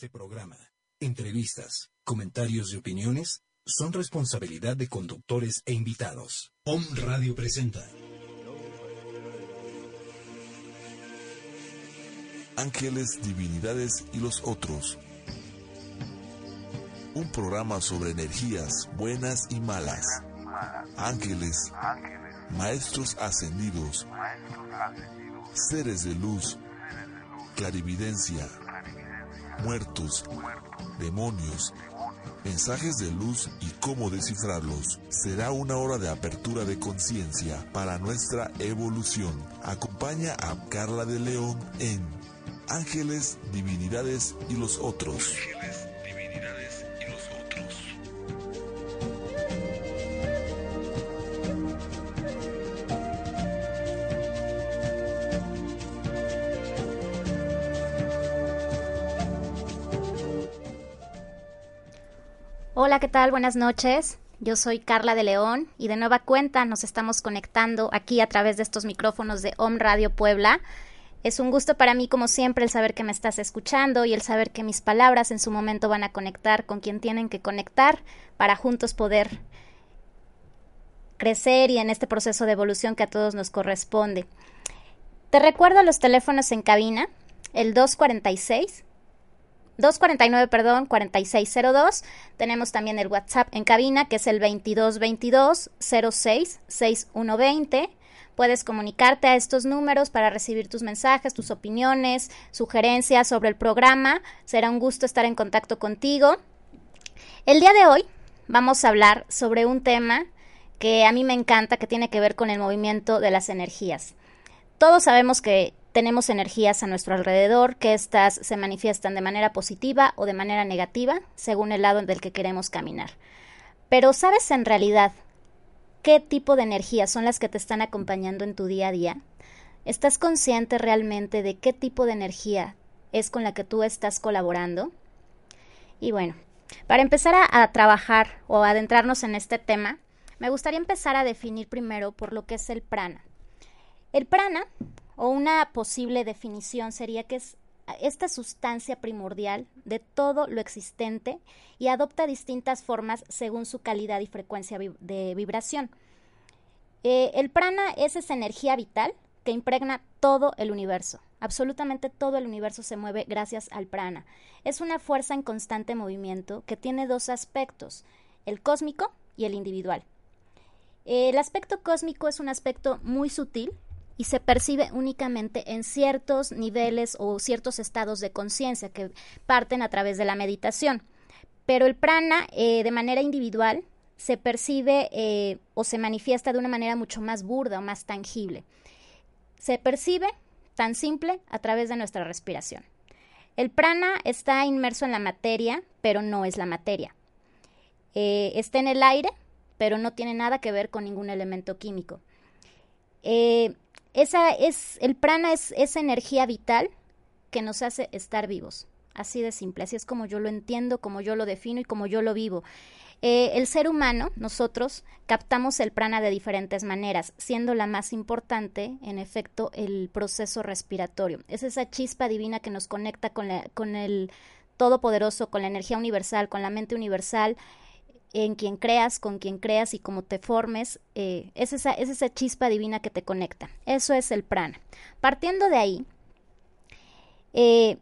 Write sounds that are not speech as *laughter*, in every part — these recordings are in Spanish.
este programa, entrevistas, comentarios y opiniones son responsabilidad de conductores e invitados. Om Radio presenta Ángeles, Divinidades y los otros. Un programa sobre energías buenas y malas. Ángeles, maestros ascendidos, seres de luz, clarividencia, muertos, demonios, mensajes de luz y cómo descifrarlos. Será una hora de apertura de conciencia para nuestra evolución. Acompaña a Carla de León en Ángeles, Divinidades y los otros. Hola, ¿qué tal? Buenas noches. Yo soy Carla de León y de nueva cuenta nos estamos conectando aquí a través de estos micrófonos de Om Radio Puebla. Es un gusto para mí, como siempre, el saber que me estás escuchando y el saber que mis palabras en su momento van a conectar con quien tienen que conectar para juntos poder crecer y en este proceso de evolución que a todos nos corresponde. Te recuerdo los teléfonos en cabina, el 246 249, perdón, 4602. Tenemos también el WhatsApp en cabina, que es el 2222 06 6120. Puedes comunicarte a estos números para recibir tus mensajes, tus opiniones, sugerencias sobre el programa. Será un gusto estar en contacto contigo. El día de hoy vamos a hablar sobre un tema que a mí me encanta, que tiene que ver con el movimiento de las energías. Todos sabemos que tenemos energías a nuestro alrededor, que éstas se manifiestan de manera positiva o de manera negativa, según el lado del que queremos caminar. Pero ¿sabes en realidad qué tipo de energías son las que te están acompañando en tu día a día? ¿Estás consciente realmente de qué tipo de energía es con la que tú estás colaborando? Y bueno, para empezar a, a trabajar o adentrarnos en este tema, me gustaría empezar a definir primero por lo que es el prana. El prana o una posible definición sería que es esta sustancia primordial de todo lo existente y adopta distintas formas según su calidad y frecuencia de vibración. Eh, el prana es esa energía vital que impregna todo el universo. Absolutamente todo el universo se mueve gracias al prana. Es una fuerza en constante movimiento que tiene dos aspectos, el cósmico y el individual. El aspecto cósmico es un aspecto muy sutil, y se percibe únicamente en ciertos niveles o ciertos estados de conciencia que parten a través de la meditación. Pero el prana, eh, de manera individual, se percibe eh, o se manifiesta de una manera mucho más burda o más tangible. Se percibe tan simple a través de nuestra respiración. El prana está inmerso en la materia, pero no es la materia. Eh, está en el aire, pero no tiene nada que ver con ningún elemento químico. Esa es, el prana es esa energía vital que nos hace estar vivos. Así de simple, así es como yo lo entiendo, como yo lo defino y como yo lo vivo. Eh, el ser humano, nosotros, captamos el prana de diferentes maneras, siendo la más importante, en efecto, el proceso respiratorio. Es esa chispa divina que nos conecta con, la, con el Todopoderoso, con la energía universal, con la mente universal, en quien creas, con quien creas y cómo te formes, eh, es, esa, es esa chispa divina que te conecta. Eso es el prana. Partiendo de ahí, eh,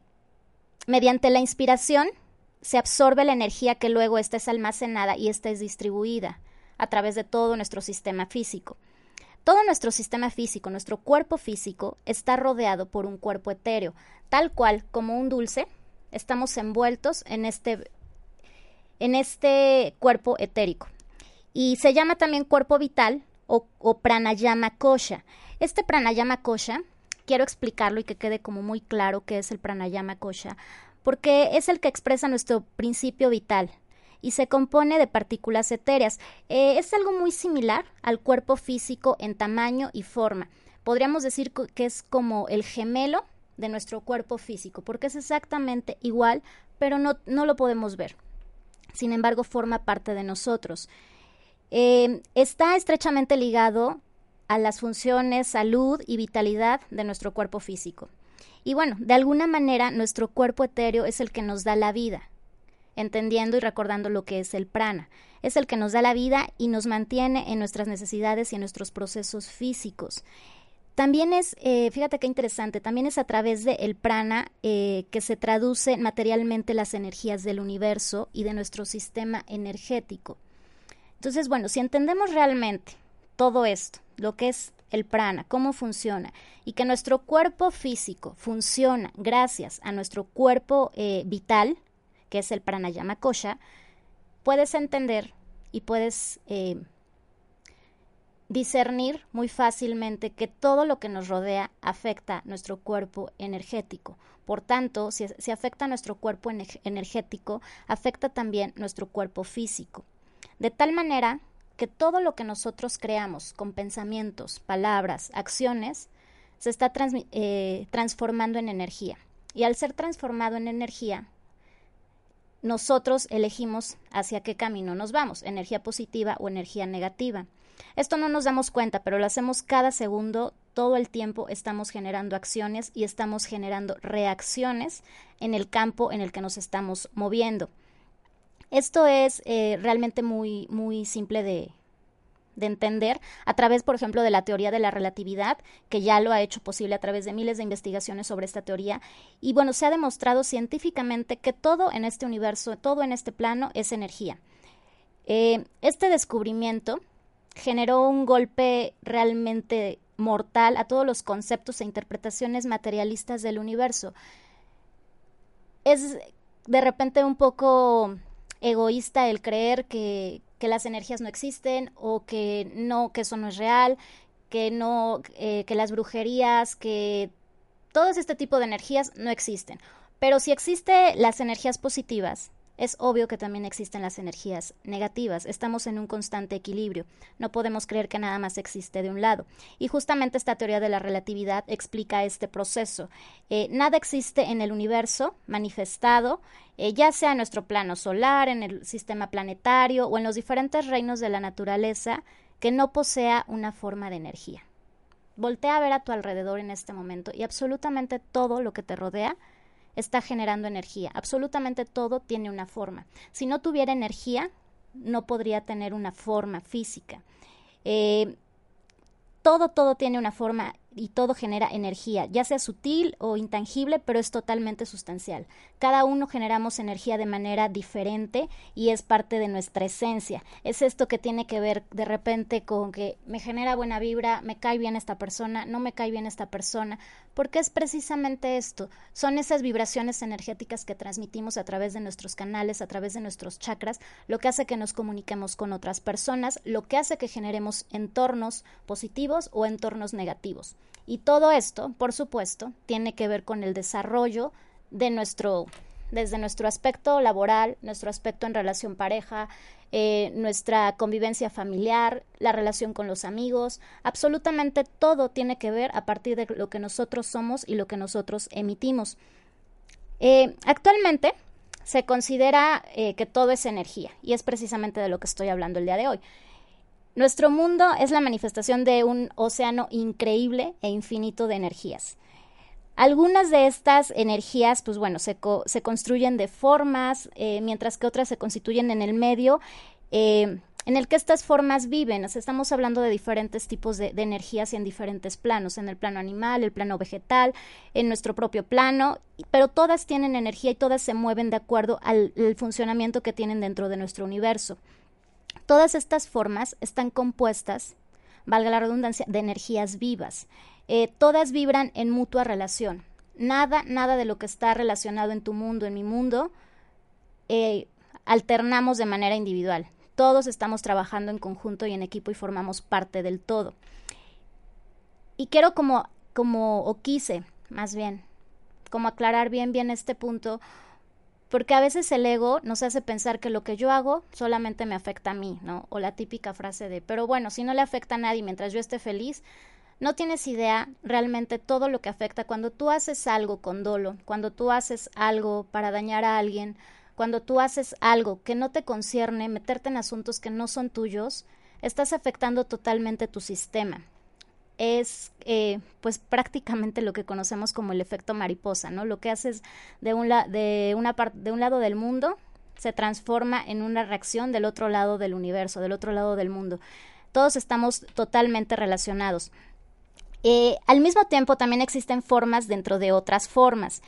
mediante la inspiración se absorbe la energía que luego esta es almacenada y esta es distribuida a través de todo nuestro sistema físico. Todo nuestro sistema físico, nuestro cuerpo físico, está rodeado por un cuerpo etéreo, tal cual como un dulce, estamos envueltos en este en este cuerpo etérico. Y se llama también cuerpo vital o, pranayama kosha. Este pranayama kosha, quiero explicarlo y que quede como muy claro qué es el pranayama kosha, porque es el que expresa nuestro principio vital y se compone de partículas etéreas. Eh, es algo muy similar al cuerpo físico en tamaño y forma. Podríamos decir que es como el gemelo de nuestro cuerpo físico, porque es exactamente igual, pero no, no lo podemos ver. Sin embargo, forma parte de nosotros. Eh, está estrechamente ligado a las funciones salud y vitalidad de nuestro cuerpo físico. Y bueno, de alguna manera nuestro cuerpo etéreo es el que nos da la vida, entendiendo y recordando lo que es el prana. Es el que nos da la vida y nos mantiene en nuestras necesidades y en nuestros procesos físicos. También es, eh, fíjate qué interesante, también es a través del el prana eh, que se traduce materialmente las energías del universo y de nuestro sistema energético. Entonces, bueno, si entendemos realmente todo esto, lo que es el prana, cómo funciona, y que nuestro cuerpo físico funciona gracias a nuestro cuerpo eh, vital, que es el pranayama kosha, puedes entender y puedes discernir muy fácilmente que todo lo que nos rodea afecta nuestro cuerpo energético. Por tanto, si, afecta nuestro cuerpo energético, afecta también nuestro cuerpo físico. De tal manera que todo lo que nosotros creamos con pensamientos, palabras, acciones, se está eh, transformando en energía. Y al ser transformado en energía, nosotros elegimos hacia qué camino nos vamos, energía positiva o energía negativa. Esto no nos damos cuenta, pero lo hacemos cada segundo, todo el tiempo estamos generando acciones y estamos generando reacciones en el campo en el que nos estamos moviendo. Esto es eh, realmente muy, muy simple de, de entender a través, por ejemplo, de la teoría de la relatividad, que ya lo ha hecho posible a través de miles de investigaciones sobre esta teoría. Y bueno, se ha demostrado científicamente que todo en este universo, todo en este plano es energía. Eh, este descubrimiento generó un golpe realmente mortal a todos los conceptos e interpretaciones materialistas del universo. Es de repente un poco egoísta el creer que, que las energías no existen o que no, que eso no es real, que no, eh, que las brujerías, que todo este tipo de energías no existen. Pero si existen las energías positivas, es obvio que también existen las energías negativas. Estamos en un constante equilibrio. No podemos creer que nada más existe de un lado. Y justamente esta teoría de la relatividad explica este proceso. Eh, nada existe en el universo manifestado, eh, ya sea en nuestro plano solar, en el sistema planetario o en los diferentes reinos de la naturaleza, que no posea una forma de energía. Voltea a ver a tu alrededor en este momento y absolutamente todo lo que te rodea está generando energía. Absolutamente todo tiene una forma. Si no tuviera energía, no podría tener una forma física. Eh, todo, todo tiene una forma y todo genera energía, ya sea sutil o intangible, pero es totalmente sustancial. Cada uno generamos energía de manera diferente y es parte de nuestra esencia. Es esto que tiene que ver de repente con que me genera buena vibra, me cae bien esta persona, no me cae bien esta persona, porque es precisamente esto. Son esas vibraciones energéticas que transmitimos a través de nuestros canales, a través de nuestros chakras, lo que hace que nos comuniquemos con otras personas, lo que hace que generemos entornos positivos o entornos negativos. Y todo esto, por supuesto, tiene que ver con el desarrollo de nuestro, desde nuestro aspecto laboral, nuestro aspecto en relación pareja, eh, nuestra convivencia familiar, la relación con los amigos, absolutamente todo tiene que ver a partir de lo que nosotros somos y lo que nosotros emitimos. Eh, actualmente se considera eh, que todo es energía y es precisamente de lo que estoy hablando el día de hoy. Nuestro mundo es la manifestación de un océano increíble e infinito de energías. Algunas de estas energías, pues bueno, se, se construyen de formas, eh, mientras que otras se constituyen en el medio eh, en el que estas formas viven. estamos hablando de diferentes tipos de, energías y en diferentes planos, en el plano animal, el plano vegetal, en nuestro propio plano, pero todas tienen energía y todas se mueven de acuerdo al funcionamiento que tienen dentro de nuestro universo. Todas estas formas están compuestas, valga la redundancia, de energías vivas. Eh, todas vibran en mutua relación. Nada, nada de lo que está relacionado en tu mundo, en mi mundo, eh, alternamos de manera individual. Todos estamos trabajando en conjunto y en equipo y formamos parte del todo. Y quiero como, como, o quise, más bien, como aclarar bien, bien este punto, porque a veces el ego nos hace pensar que lo que yo hago solamente me afecta a mí, ¿no? O la típica frase de, pero bueno, si no le afecta a nadie mientras yo esté feliz, no tienes idea realmente todo lo que afecta cuando tú haces algo con dolo, cuando tú haces algo para dañar a alguien, cuando tú haces algo que no te concierne, meterte en asuntos que no son tuyos, estás afectando totalmente tu sistema. Es eh, pues prácticamente lo que conocemos como el efecto mariposa, ¿no? Lo que haces de un, de, una de un lado del mundo se transforma en una reacción del otro lado del universo, del otro lado del mundo. Todos estamos totalmente relacionados. Eh, al mismo tiempo también existen formas dentro de otras formas.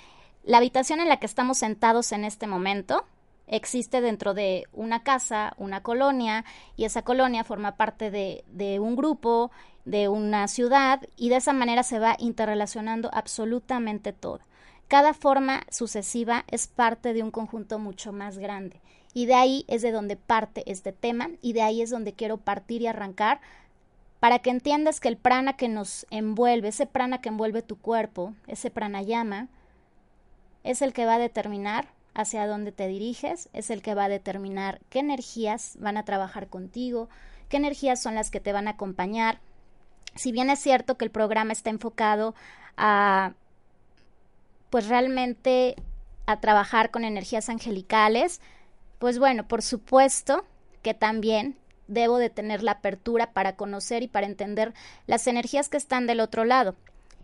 La habitación en la que estamos sentados en este momento existe dentro de una casa, una colonia, y esa colonia forma parte de, de un grupo, de una ciudad, y de esa manera se va interrelacionando absolutamente todo. Cada forma sucesiva es parte de un conjunto mucho más grande. Y de ahí es de donde parte este tema y de ahí es donde quiero partir y arrancar para que entiendas que el prana que nos envuelve, ese prana que envuelve tu cuerpo, ese pranayama, es el que va a determinar hacia dónde te diriges, es el que va a determinar qué energías van a trabajar contigo, qué energías son las que te van a acompañar. Si bien es cierto que el programa está enfocado a, pues realmente a trabajar con energías angelicales, pues bueno, por supuesto que también debo de tener la apertura para conocer y para entender las energías que están del otro lado.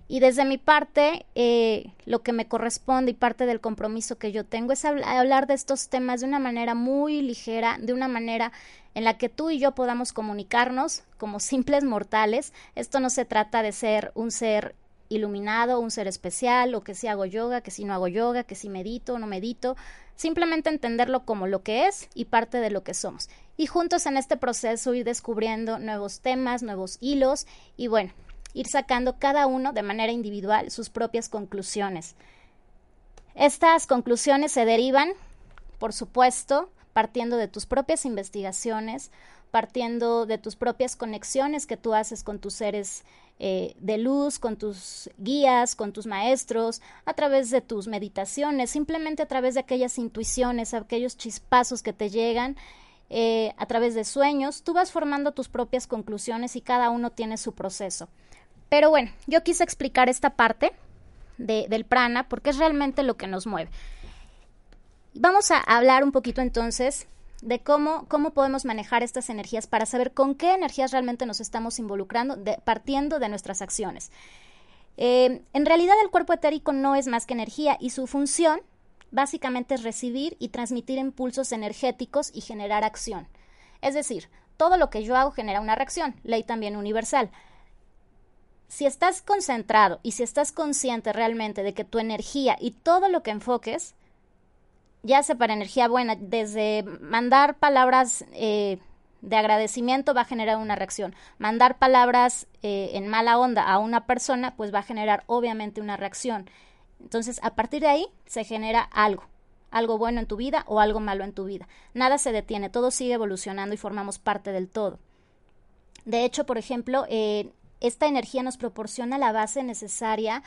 Y desde mi parte, eh, lo que me corresponde y parte del compromiso que yo tengo es hablar de estos temas de una manera muy ligera, de una manera en la que tú y yo podamos comunicarnos como simples mortales. Esto no se trata de ser un ser iluminado, un ser especial, o que si hago yoga, que si no hago yoga, que si medito o no medito, simplemente entenderlo como lo que es y parte de lo que somos. Y juntos en este proceso ir descubriendo nuevos temas, nuevos hilos y bueno, ir sacando cada uno de manera individual sus propias conclusiones. Estas conclusiones se derivan, por supuesto, partiendo de tus propias investigaciones, partiendo de tus propias conexiones que tú haces con tus seres eh, de luz, con tus guías, con tus maestros, a través de tus meditaciones, simplemente a través de aquellas intuiciones, aquellos chispazos que te llegan. Eh, a través de sueños, tú vas formando tus propias conclusiones y cada uno tiene su proceso. Pero bueno, yo quise explicar esta parte del prana porque es realmente lo que nos mueve. Vamos a hablar un poquito entonces de cómo, cómo podemos manejar estas energías para saber con qué energías realmente nos estamos involucrando, partiendo de nuestras acciones. Eh, en realidad el cuerpo etérico no es más que energía y su función básicamente es recibir y transmitir impulsos energéticos y generar acción. Es decir, todo lo que yo hago genera una reacción, ley también universal. Si estás concentrado y si estás consciente realmente de que tu energía y todo lo que enfoques ya sea para energía buena, desde mandar palabras eh, de agradecimiento va a generar una reacción. Mandar palabras eh, en mala onda a una persona, pues va a generar obviamente una reacción. Entonces, a partir de ahí se genera algo, algo bueno en tu vida o algo malo en tu vida. Nada se detiene, todo sigue evolucionando y formamos parte del todo. De hecho, por ejemplo, eh, esta energía nos proporciona la base necesaria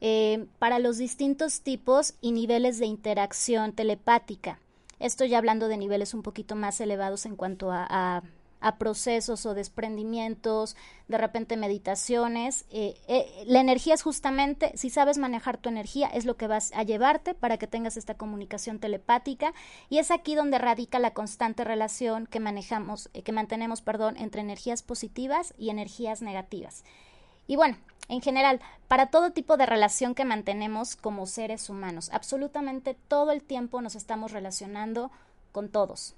eh, para los distintos tipos y niveles de interacción telepática. Estoy hablando de niveles un poquito más elevados en cuanto a, procesos o desprendimientos, de repente meditaciones. Eh, eh, la energía es justamente, si sabes manejar tu energía, es lo que vas a llevarte para que tengas esta comunicación telepática y es aquí donde radica la constante relación que manejamos, que mantenemos, perdón, entre energías positivas y energías negativas. Y bueno, en general, para todo tipo de relación que mantenemos como seres humanos, absolutamente todo el tiempo nos estamos relacionando con todos.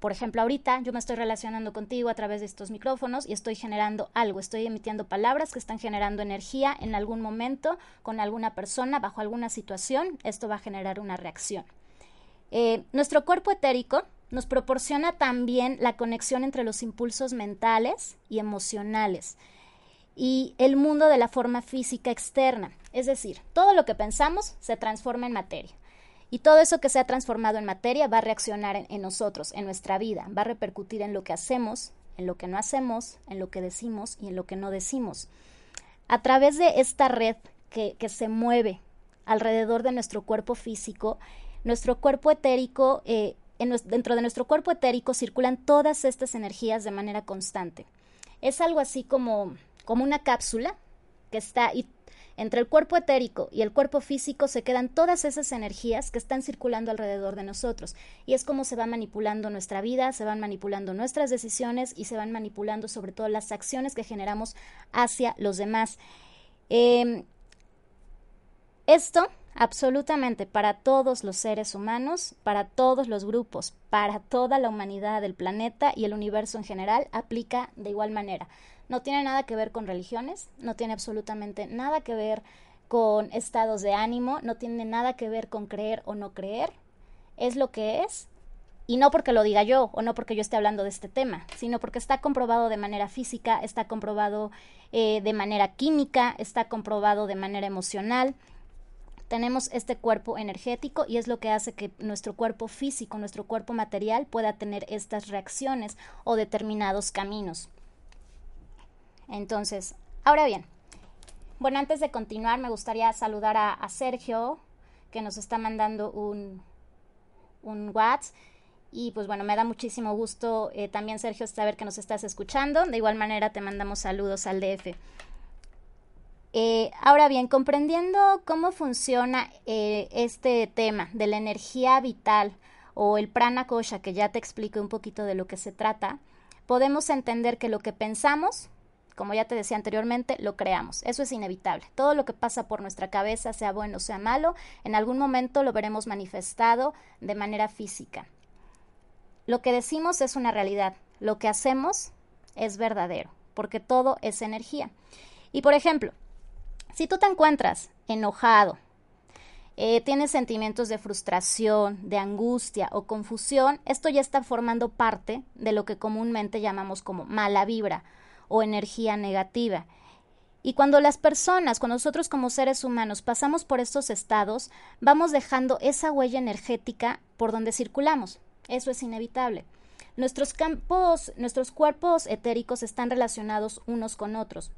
Por ejemplo, ahorita yo me estoy relacionando contigo a través de estos micrófonos y estoy generando algo, estoy emitiendo palabras que están generando energía en algún momento con alguna persona, bajo alguna situación, esto va a generar una reacción. Eh, nuestro cuerpo etérico nos proporciona también la conexión entre los impulsos mentales y emocionales y el mundo de la forma física externa. Es decir, todo lo que pensamos se transforma en materia. Y todo eso que se ha transformado en materia va a reaccionar en, nosotros, en nuestra vida, va a repercutir en lo que hacemos, en lo que no hacemos, en lo que decimos y en lo que no decimos. A través de esta red que, que se mueve alrededor de nuestro cuerpo físico, nuestro cuerpo etérico, eh, dentro de nuestro cuerpo etérico circulan todas estas energías de manera constante. Es algo así como, como una cápsula que está entre el cuerpo etérico y el cuerpo físico se quedan todas esas energías que están circulando alrededor de nosotros. Y es como se va manipulando nuestra vida, se van manipulando nuestras decisiones y se van manipulando sobre todo las acciones que generamos hacia los demás. Em, esto absolutamente para todos los seres humanos, para todos los grupos, para toda la humanidad del planeta y el universo en general, aplica de igual manera. No tiene nada que ver con religiones, no tiene absolutamente nada que ver con estados de ánimo, no tiene nada que ver con creer o no creer. Es lo que es y no porque lo diga yo o no porque yo esté hablando de este tema, sino porque está comprobado de manera física, está comprobado eh, de manera química, está comprobado de manera emocional. Tenemos este cuerpo energético y es lo que hace que nuestro cuerpo físico, nuestro cuerpo material pueda tener estas reacciones o determinados caminos. Entonces, ahora bien, bueno, antes de continuar, me gustaría saludar a, Sergio, que nos está mandando un, un WhatsApp. Y pues bueno, me da muchísimo gusto eh, también, Sergio, saber que nos estás escuchando. De igual manera, te mandamos saludos al DF. Eh, ahora bien, comprendiendo cómo funciona eh, este tema de la energía vital o el prana kosha, que ya te explico un poquito de lo que se trata, podemos entender que lo que pensamos como ya te decía anteriormente, lo creamos. Eso es inevitable. Todo lo que pasa por nuestra cabeza, sea bueno o sea malo, en algún momento lo veremos manifestado de manera física. Lo que decimos es una realidad. Lo que hacemos es verdadero, porque todo es energía. Y por ejemplo, si tú te encuentras enojado, eh, tienes sentimientos de frustración, de angustia o confusión, esto ya está formando parte de lo que comúnmente llamamos como mala vibra o energía negativa. Y cuando las personas, cuando nosotros como seres humanos pasamos por estos estados, vamos dejando esa huella energética por donde circulamos. Eso es inevitable. Nuestros campos, nuestros cuerpos etéricos están relacionados unos con otros.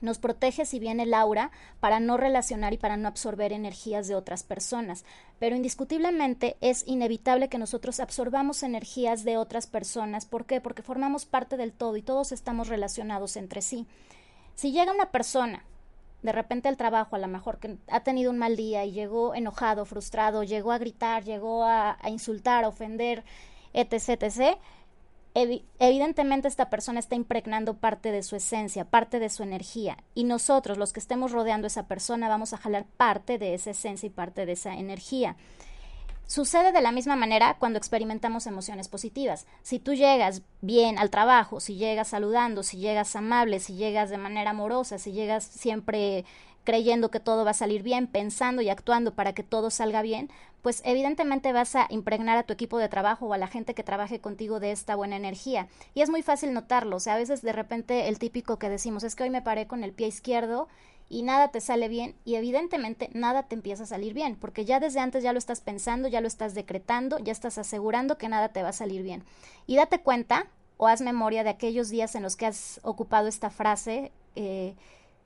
Nos protege si viene el aura para no relacionar y para no absorber energías de otras personas. Pero indiscutiblemente es inevitable que nosotros absorbamos energías de otras personas. ¿Por qué? Porque formamos parte del todo y todos estamos relacionados entre sí. Si llega una persona de repente al trabajo, a lo mejor que ha tenido un mal día y llegó enojado, frustrado, llegó a gritar, llegó a, a insultar, a ofender, etc., etc., evidentemente esta persona está impregnando parte de su esencia, parte de su energía, y nosotros, los que estemos rodeando a esa persona, vamos a jalar parte de esa esencia y parte de esa energía. Sucede de la misma manera cuando experimentamos emociones positivas. Si tú llegas bien al trabajo, si llegas saludando, si llegas amable, si llegas de manera amorosa, si llegas siempre creyendo que todo va a salir bien, pensando y actuando para que todo salga bien, pues evidentemente vas a impregnar a tu equipo de trabajo o a la gente que trabaje contigo de esta buena energía. Y es muy fácil notarlo, o sea, a veces de repente el típico que decimos es que hoy me paré con el pie izquierdo y nada te sale bien y evidentemente nada te empieza a salir bien, porque ya desde antes ya lo estás pensando, ya lo estás decretando, ya estás asegurando que nada te va a salir bien. Y date cuenta o haz memoria de aquellos días en los que has ocupado esta frase. Eh,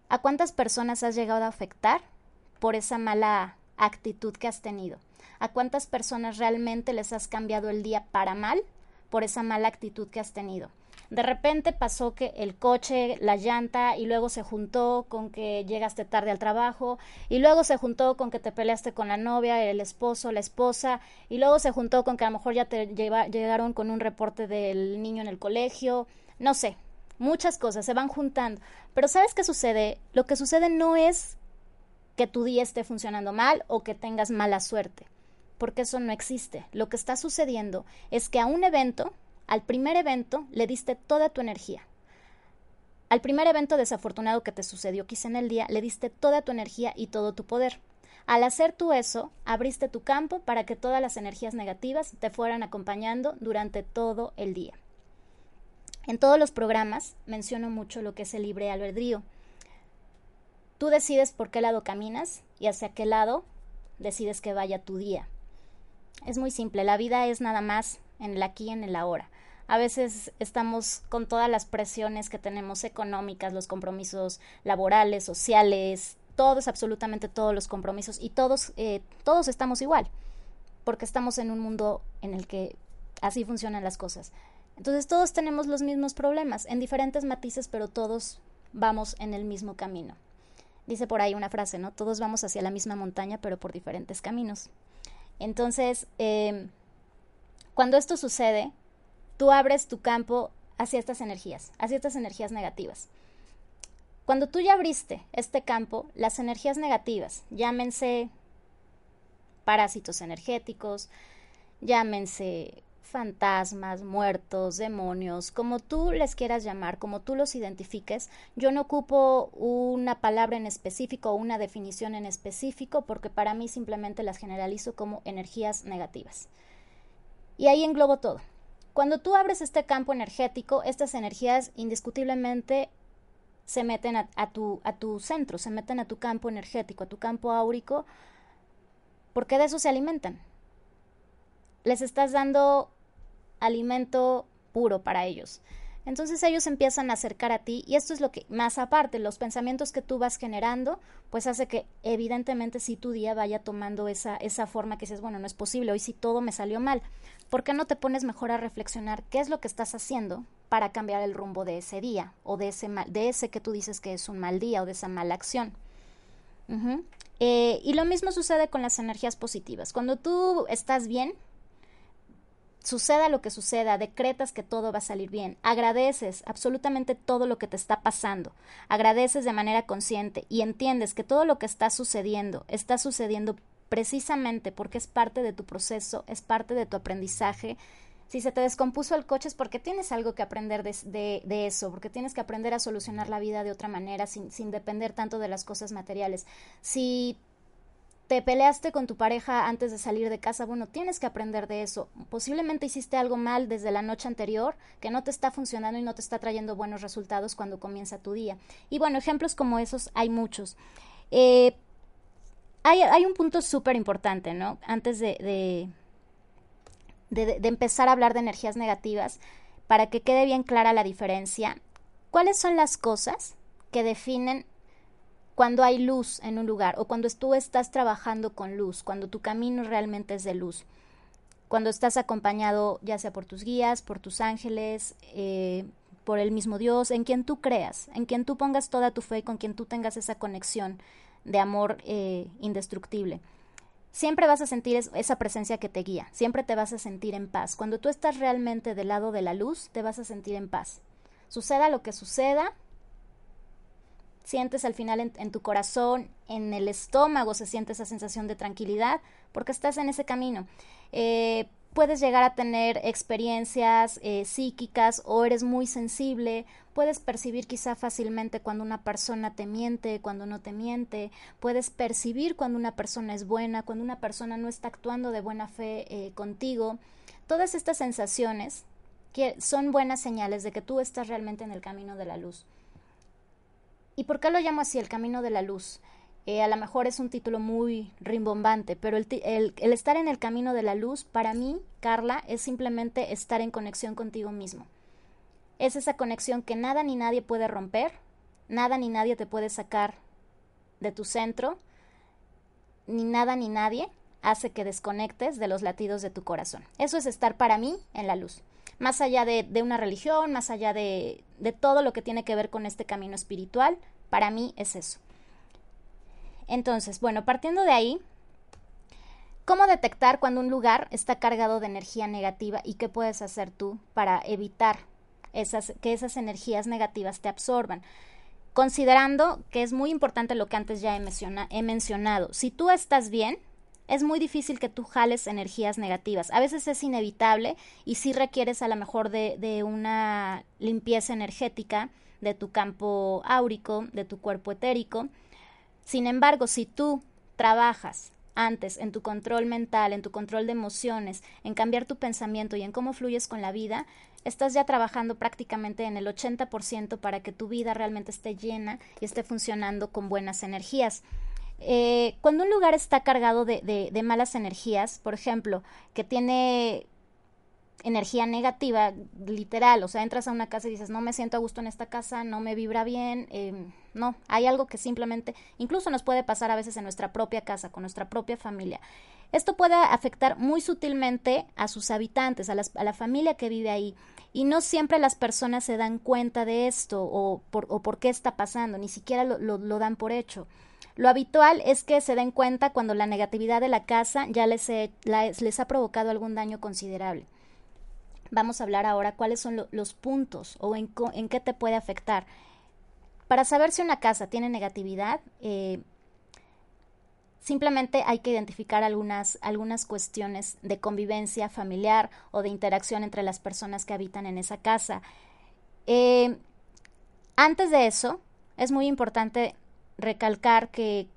¿A cuántas personas has llegado a afectar por esa mala actitud que has tenido? ¿A cuántas personas realmente les has cambiado el día para mal por esa mala actitud que has tenido? De repente pasó que el coche, la llanta, y luego se juntó con que llegaste tarde al trabajo, y luego se juntó con que te peleaste con la novia, el esposo, la esposa, y luego se juntó con que a lo mejor ya te llegaron con un reporte del niño en el colegio, no sé, muchas cosas se van juntando. Pero ¿sabes qué sucede? Lo que sucede no es que tu día esté funcionando mal o que tengas mala suerte, porque eso no existe. Lo que está sucediendo es que a un evento, al primer evento, le diste toda tu energía. Al primer evento desafortunado que te sucedió quizá en el día, le diste toda tu energía y todo tu poder. Al hacer tú eso, abriste tu campo para que todas las energías negativas te fueran acompañando durante todo el día. En todos los programas menciono mucho lo que es el libre albedrío. Tú decides por qué lado caminas y hacia qué lado decides que vaya tu día. Es muy simple, la vida es nada más en el aquí y en el ahora. A veces estamos con todas las presiones que tenemos económicas, los compromisos laborales, sociales, todos, absolutamente todos los compromisos y todos, eh, todos estamos igual. porque estamos en un mundo en el que así funcionan las cosas. Entonces todos tenemos los mismos problemas, en diferentes matices, pero todos vamos en el mismo camino. Dice por ahí una frase, ¿no? Todos vamos hacia la misma montaña, pero por diferentes caminos. Entonces, em, cuando esto sucede, tú abres tu campo hacia estas energías, hacia estas energías negativas. Cuando tú ya abriste este campo, las energías negativas, llámense parásitos energéticos, llámense fantasmas, muertos, demonios, como tú les quieras llamar, como tú los identifiques. Yo no ocupo una palabra en específico o una definición en específico porque para mí simplemente las generalizo como energías negativas. Y ahí englobo todo. Cuando tú abres este campo energético, estas energías indiscutiblemente se meten a, tu, a tu centro, se meten a tu campo energético, a tu campo áurico, porque de eso se alimentan. Les estás dando alimento puro para ellos. Entonces ellos empiezan a acercar a ti y esto es lo que más aparte, los pensamientos que tú vas generando, pues hace que evidentemente si tu día vaya tomando esa, esa forma que dices, bueno, no es posible, hoy sí todo me salió mal. ¿Por qué no te pones mejor a reflexionar qué es lo que estás haciendo para cambiar el rumbo de ese día o de ese, mal, de ese que tú dices que es un mal día o de esa mala acción? Eh, y lo mismo sucede con las energías positivas. Cuando tú estás bien, suceda lo que suceda, decretas que todo va a salir bien, agradeces absolutamente todo lo que te está pasando, agradeces de manera consciente y entiendes que todo lo que está sucediendo está sucediendo precisamente porque es parte de tu proceso, es parte de tu aprendizaje. Si se te descompuso el coche es porque tienes algo que aprender de, eso, porque tienes que aprender a solucionar la vida de otra manera sin depender tanto de las cosas materiales. Si te peleaste con tu pareja antes de salir de casa, bueno, tienes que aprender de eso. Posiblemente hiciste algo mal desde la noche anterior que no te está funcionando y no te está trayendo buenos resultados cuando comienza tu día. Y bueno, ejemplos como esos hay muchos. Eh, hay, un punto súper importante, ¿no? Antes de, de, de empezar a hablar de energías negativas, para que quede bien clara la diferencia, ¿cuáles son las cosas que definen cuando hay luz en un lugar o cuando tú estás trabajando con luz, cuando tu camino realmente es de luz, cuando estás acompañado ya sea por tus guías, por tus ángeles, eh, por el mismo Dios, en quien tú creas, en quien tú pongas toda tu fe y con quien tú tengas esa conexión de amor eh, indestructible. Siempre vas a sentir esa presencia que te guía, siempre te vas a sentir en paz. Cuando tú estás realmente del lado de la luz, te vas a sentir en paz. Suceda lo que suceda, sientes al final en, tu corazón, en el estómago se siente esa sensación de tranquilidad porque estás en ese camino. Eh, puedes llegar a tener experiencias eh, psíquicas o eres muy sensible, puedes percibir quizá fácilmente cuando una persona te miente, cuando no te miente, puedes percibir cuando una persona es buena, cuando una persona no está actuando de buena fe eh, contigo. Todas estas sensaciones que son buenas señales de que tú estás realmente en el camino de la luz. ¿Y por qué lo llamo así, el camino de la luz? Eh, a lo mejor es un título muy rimbombante, pero el, el, estar en el camino de la luz, para mí, Carla, es simplemente estar en conexión contigo mismo. Es esa conexión que nada ni nadie puede romper, nada ni nadie te puede sacar de tu centro, ni nada ni nadie hace que desconectes de los latidos de tu corazón. Eso es estar para mí en la luz más allá de, una religión, más allá de, de todo lo que tiene que ver con este camino espiritual, para mí es eso. Entonces, bueno, partiendo de ahí, ¿cómo detectar cuando un lugar está cargado de energía negativa y qué puedes hacer tú para evitar esas, que esas energías negativas te absorban? Considerando que es muy importante lo que antes ya he, he mencionado, si tú estás bien, es muy difícil que tú jales energías negativas. A veces es inevitable y sí requieres a lo mejor de, de una limpieza energética de tu campo áurico, de tu cuerpo etérico. Sin embargo, si tú trabajas antes en tu control mental, en tu control de emociones, en cambiar tu pensamiento y en cómo fluyes con la vida, estás ya trabajando prácticamente en el 80% para que tu vida realmente esté llena y esté funcionando con buenas energías. Eh, cuando un lugar está cargado de, de, malas energías, por ejemplo, que tiene energía negativa, literal, o sea, entras a una casa y dices, no me siento a gusto en esta casa, no me vibra bien, em, no, hay algo que simplemente, incluso nos puede pasar a veces en nuestra propia casa, con nuestra propia familia. Esto puede afectar muy sutilmente a sus habitantes, a, la familia que vive ahí. Y no siempre las personas se dan cuenta de esto o por, qué está pasando, ni siquiera lo, dan por hecho. Lo habitual es que se den cuenta cuando la negatividad de la casa ya les, ha provocado algún daño considerable. Vamos a hablar ahora cuáles son los puntos o en, qué te puede afectar. Para saber si una casa tiene negatividad, eh, Simplemente hay que identificar algunas, algunas cuestiones de convivencia familiar o de interacción entre las personas que habitan en esa casa. Eh, antes de eso, es muy importante recalcar que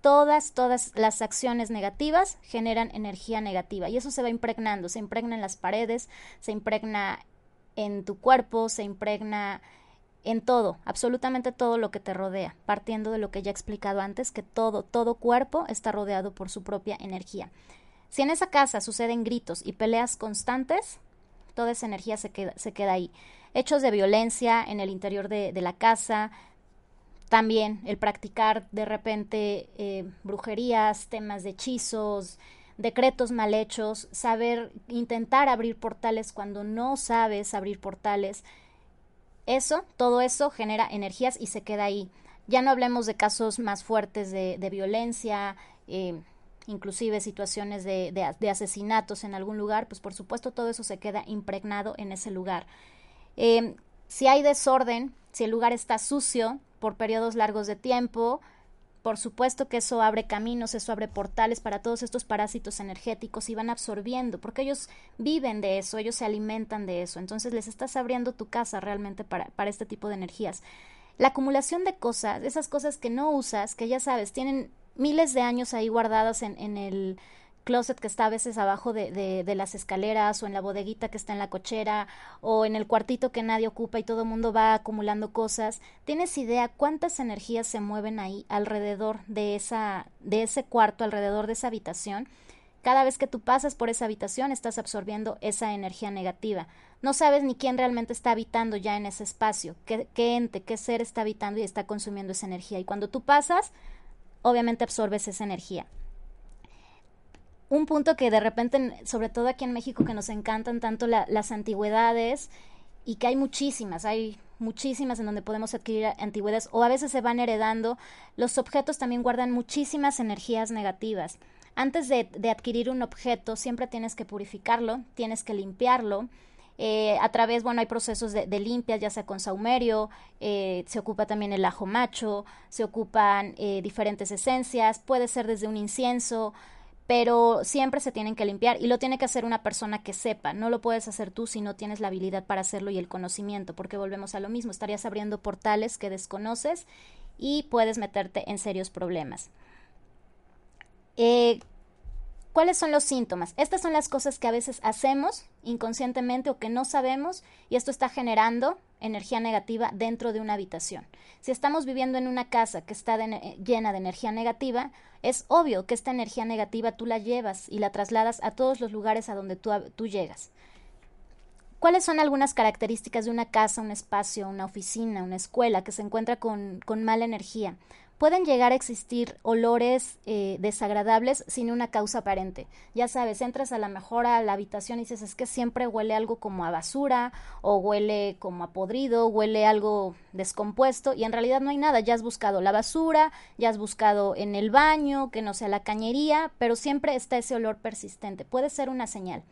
todas, todas las acciones negativas generan energía negativa y eso se va impregnando, se impregna en las paredes, se impregna en tu cuerpo, se impregna en todo, absolutamente todo lo que te rodea, partiendo de lo que ya he explicado antes, que todo, todo cuerpo está rodeado por su propia energía. Si en esa casa suceden gritos y peleas constantes, toda esa energía se queda, se queda ahí. Hechos de violencia en el interior de, la casa, también el practicar de repente eh, brujerías, temas de hechizos, decretos mal hechos, saber intentar abrir portales cuando no sabes abrir portales, eso, todo eso genera energías y se queda ahí. Ya no hablemos de casos más fuertes de, violencia, eh, inclusive situaciones de, asesinatos en algún lugar, pues por supuesto todo eso se queda impregnado en ese lugar. Eh, si hay desorden, si el lugar está sucio por periodos largos de tiempo, por supuesto que eso abre caminos, eso abre portales para todos estos parásitos energéticos y van absorbiendo, porque ellos viven de eso, ellos se alimentan de eso. Entonces les estás abriendo tu casa realmente para, para este tipo de energías. La acumulación de cosas, esas cosas que no usas, que ya sabes, tienen miles de años ahí guardadas en, en el closet que está a veces abajo de, de, las escaleras o en la bodeguita que está en la cochera o en el cuartito que nadie ocupa y todo el mundo va acumulando cosas. ¿Tienes idea cuántas energías se mueven ahí alrededor de, esa, de ese cuarto, alrededor de esa habitación? Cada vez que tú pasas por esa habitación estás absorbiendo esa energía negativa. No sabes ni quién realmente está habitando ya en ese espacio, qué, qué ente, qué ser está habitando y está consumiendo esa energía. Y cuando tú pasas, obviamente absorbes esa energía un punto que de repente, sobre todo aquí en México, que nos encantan tanto las antigüedades y que hay muchísimas, hay muchísimas en donde podemos adquirir antigüedades o a veces se van heredando, los objetos también guardan muchísimas energías negativas. Antes de, adquirir un objeto, siempre tienes que purificarlo, tienes que limpiarlo. Eh, a través, bueno, hay procesos de, limpias, ya sea con saumerio, eh, se ocupa también el ajo macho, se ocupan eh, diferentes esencias, puede ser desde un incienso, pero siempre se tienen que limpiar y lo tiene que hacer una persona que sepa. No lo puedes hacer tú si no tienes la habilidad para hacerlo y el conocimiento, porque volvemos a lo mismo, estarías abriendo portales que desconoces y puedes meterte en serios problemas. Eh, ¿Cuáles son los síntomas? Estas son las cosas que a veces hacemos inconscientemente o que no sabemos y esto está generando energía negativa dentro de una habitación. Si estamos viviendo en una casa que está llena de energía negativa, es obvio que esta energía negativa tú la llevas y la trasladas a todos los lugares a donde tú, tú llegas. ¿Cuáles son algunas características de una casa, un espacio, una oficina, una escuela que se encuentra con, con mala energía? Pueden llegar a existir olores eh, desagradables sin una causa aparente. Ya sabes, entras a la mejor a la habitación y dices, es que siempre huele algo como a basura o huele como a podrido, huele algo descompuesto y en realidad no hay nada. Ya has buscado la basura, ya has buscado en el baño, que no sea la cañería, pero siempre está ese olor persistente. Puede ser una señal.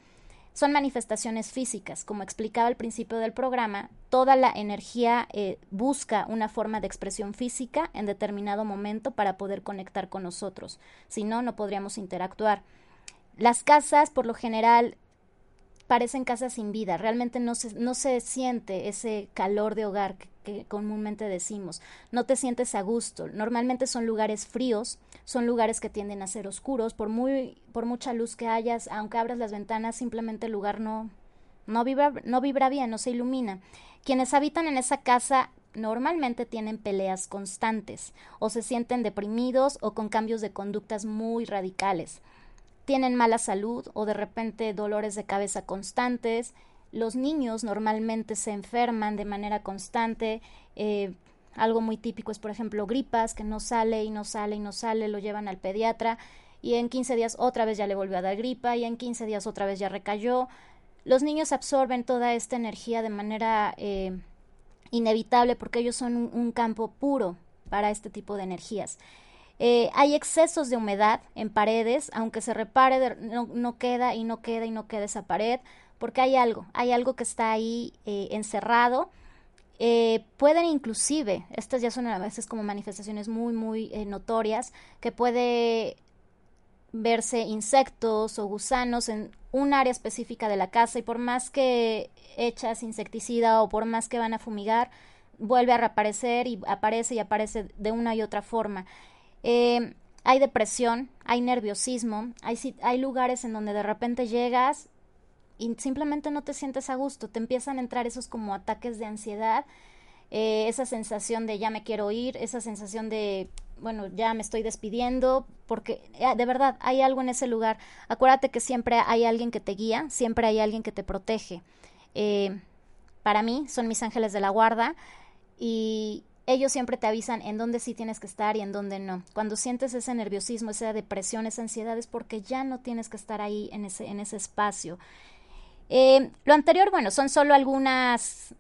Son manifestaciones físicas. Como explicaba al principio del programa, toda la energía eh, busca una forma de expresión física en determinado momento para poder conectar con nosotros. Si no, no podríamos interactuar. Las casas, por lo general, parecen casas sin vida, realmente no se, no se siente ese calor de hogar que, comúnmente decimos, no te sientes a gusto, normalmente son lugares fríos, son lugares que tienden a ser oscuros, por, muy, por mucha luz que hayas, aunque abras las ventanas, simplemente el lugar no, no, vibra, no vibra bien, no se ilumina. Quienes habitan en esa casa normalmente tienen peleas constantes o se sienten deprimidos o con cambios de conductas muy radicales tienen mala salud o de repente dolores de cabeza constantes. Los niños normalmente se enferman de manera constante. Eh, algo muy típico es, por ejemplo, gripas, que no sale y no sale y no sale, lo llevan al pediatra. y en 15 días otra vez ya le volvió a dar gripa y en 15 días otra vez ya recayó. Los niños absorben toda esta energía de manera eh, inevitable porque ellos son un, campo puro para este tipo de energías. Eh, hay excesos de humedad en paredes, aunque se repare, no, queda y no queda y no queda esa pared, porque hay algo, hay algo que está ahí eh, encerrado. pueden inclusive, estas ya son a veces como manifestaciones muy, muy notorias, que puede verse insectos o gusanos en un área específica de la casa y por más que echas insecticida o por más que van a fumigar, vuelve a reaparecer y aparece y aparece de una y otra forma. Eh, hay depresión, hay nerviosismo, hay, hay lugares en donde de repente llegas y simplemente no te sientes a gusto, te empiezan a entrar esos como ataques de ansiedad, eh, esa sensación de ya me quiero ir, esa sensación de bueno, ya me estoy despidiendo, porque eh, de verdad hay algo en ese lugar. Acuérdate que siempre hay alguien que te guía, siempre hay alguien que te protege. Eh, para mí son mis ángeles de la guarda y ellos siempre te avisan en dónde sí tienes que estar y en dónde no. Cuando sientes ese nerviosismo, esa depresión, esa ansiedad es porque ya no tienes que estar ahí en ese, en ese espacio. Eh, lo anterior, bueno, son solo algunas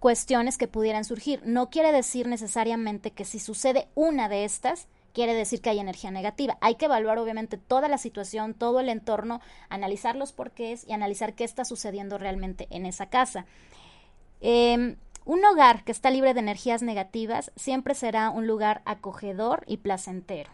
cuestiones que pudieran surgir. No quiere decir necesariamente que si sucede una de estas, quiere decir que hay energía negativa. Hay que evaluar obviamente toda la situación, todo el entorno, analizar los porqués y analizar qué está sucediendo realmente en esa casa. Em, un hogar que está libre de energías negativas siempre será un lugar acogedor y placentero.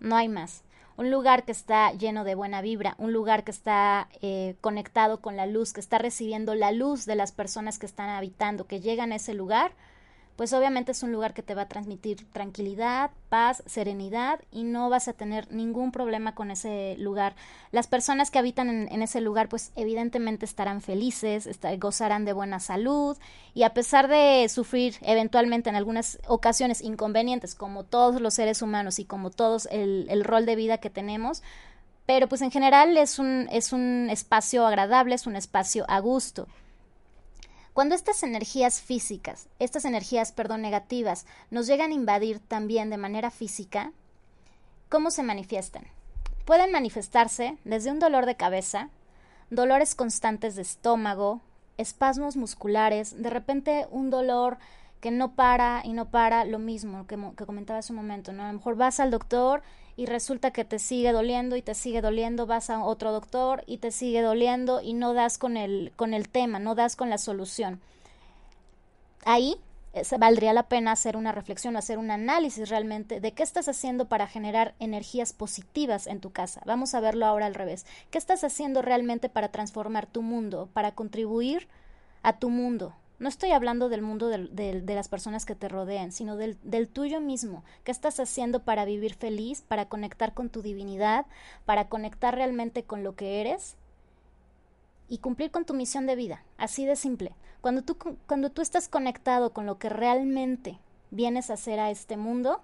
No hay más un lugar que está lleno de buena vibra, un lugar que está eh, conectado con la luz, que está recibiendo la luz de las personas que están habitando, que llegan a ese lugar, pues obviamente es un lugar que te va a transmitir tranquilidad, paz, serenidad y no vas a tener ningún problema con ese lugar. Las personas que habitan en, ese lugar pues evidentemente estarán felices, gozarán de buena salud y a pesar de sufrir eventualmente en algunas ocasiones inconvenientes como todos los seres humanos y como todos el, el rol de vida que tenemos, pero pues en general es un, es un espacio agradable, es un espacio a gusto. Cuando estas energías físicas, estas energías, perdón, negativas, nos llegan a invadir también de manera física, ¿cómo se manifiestan? Pueden manifestarse desde un dolor de cabeza, dolores constantes de estómago, espasmos musculares, de repente un dolor que no para y no para, lo mismo que, que comentaba hace un momento, ¿no? A lo mejor vas al doctor y resulta que te sigue doliendo y te sigue doliendo, vas a otro doctor y te sigue doliendo y no das con el, con el tema, no das con la solución. Ahí eh, valdría la pena hacer una reflexión, hacer un análisis realmente de qué estás haciendo para generar energías positivas en tu casa. Vamos a verlo ahora al revés. ¿Qué estás haciendo realmente para transformar tu mundo, para contribuir a tu mundo, no estoy hablando del mundo de, las personas que te rodean, sino del, del, tuyo mismo. ¿Qué estás haciendo para vivir feliz, para conectar con tu divinidad, para conectar realmente con lo que eres y cumplir con tu misión de vida? Así de simple. Cuando tú, cuando tú estás conectado con lo que realmente vienes a hacer a este mundo,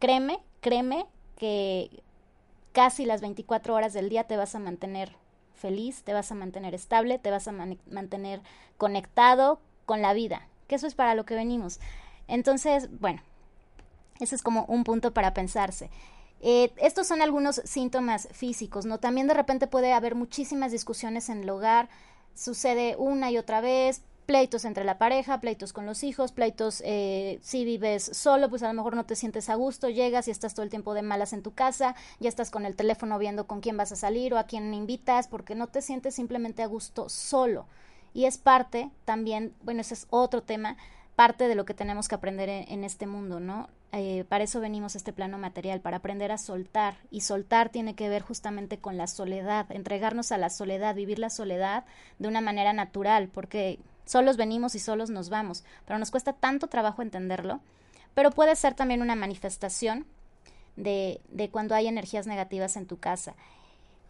créeme, créeme que casi las 24 horas del día te vas a mantener feliz, te vas a mantener estable, te vas a mantener conectado con la vida, que eso es para lo que venimos. Entonces, bueno, ese es como un punto para pensarse. Eh, estos son algunos síntomas físicos, ¿no? También de repente puede haber muchísimas discusiones en el hogar, sucede una y otra vez, pleitos entre la pareja, pleitos con los hijos, pleitos eh, si vives solo, pues a lo mejor no te sientes a gusto, llegas y estás todo el tiempo de malas en tu casa, ya estás con el teléfono viendo con quién vas a salir o a quién invitas, porque no te sientes simplemente a gusto solo. Y es parte también, bueno, ese es otro tema, parte de lo que tenemos que aprender en, este mundo, ¿no? Eh, para eso venimos a este plano material, para aprender a soltar. Y soltar tiene que ver justamente con la soledad, entregarnos a la soledad, vivir la soledad de una manera natural, porque Solos venimos y solos nos vamos, pero nos cuesta tanto trabajo entenderlo. Pero puede ser también una manifestación de, de cuando hay energías negativas en tu casa.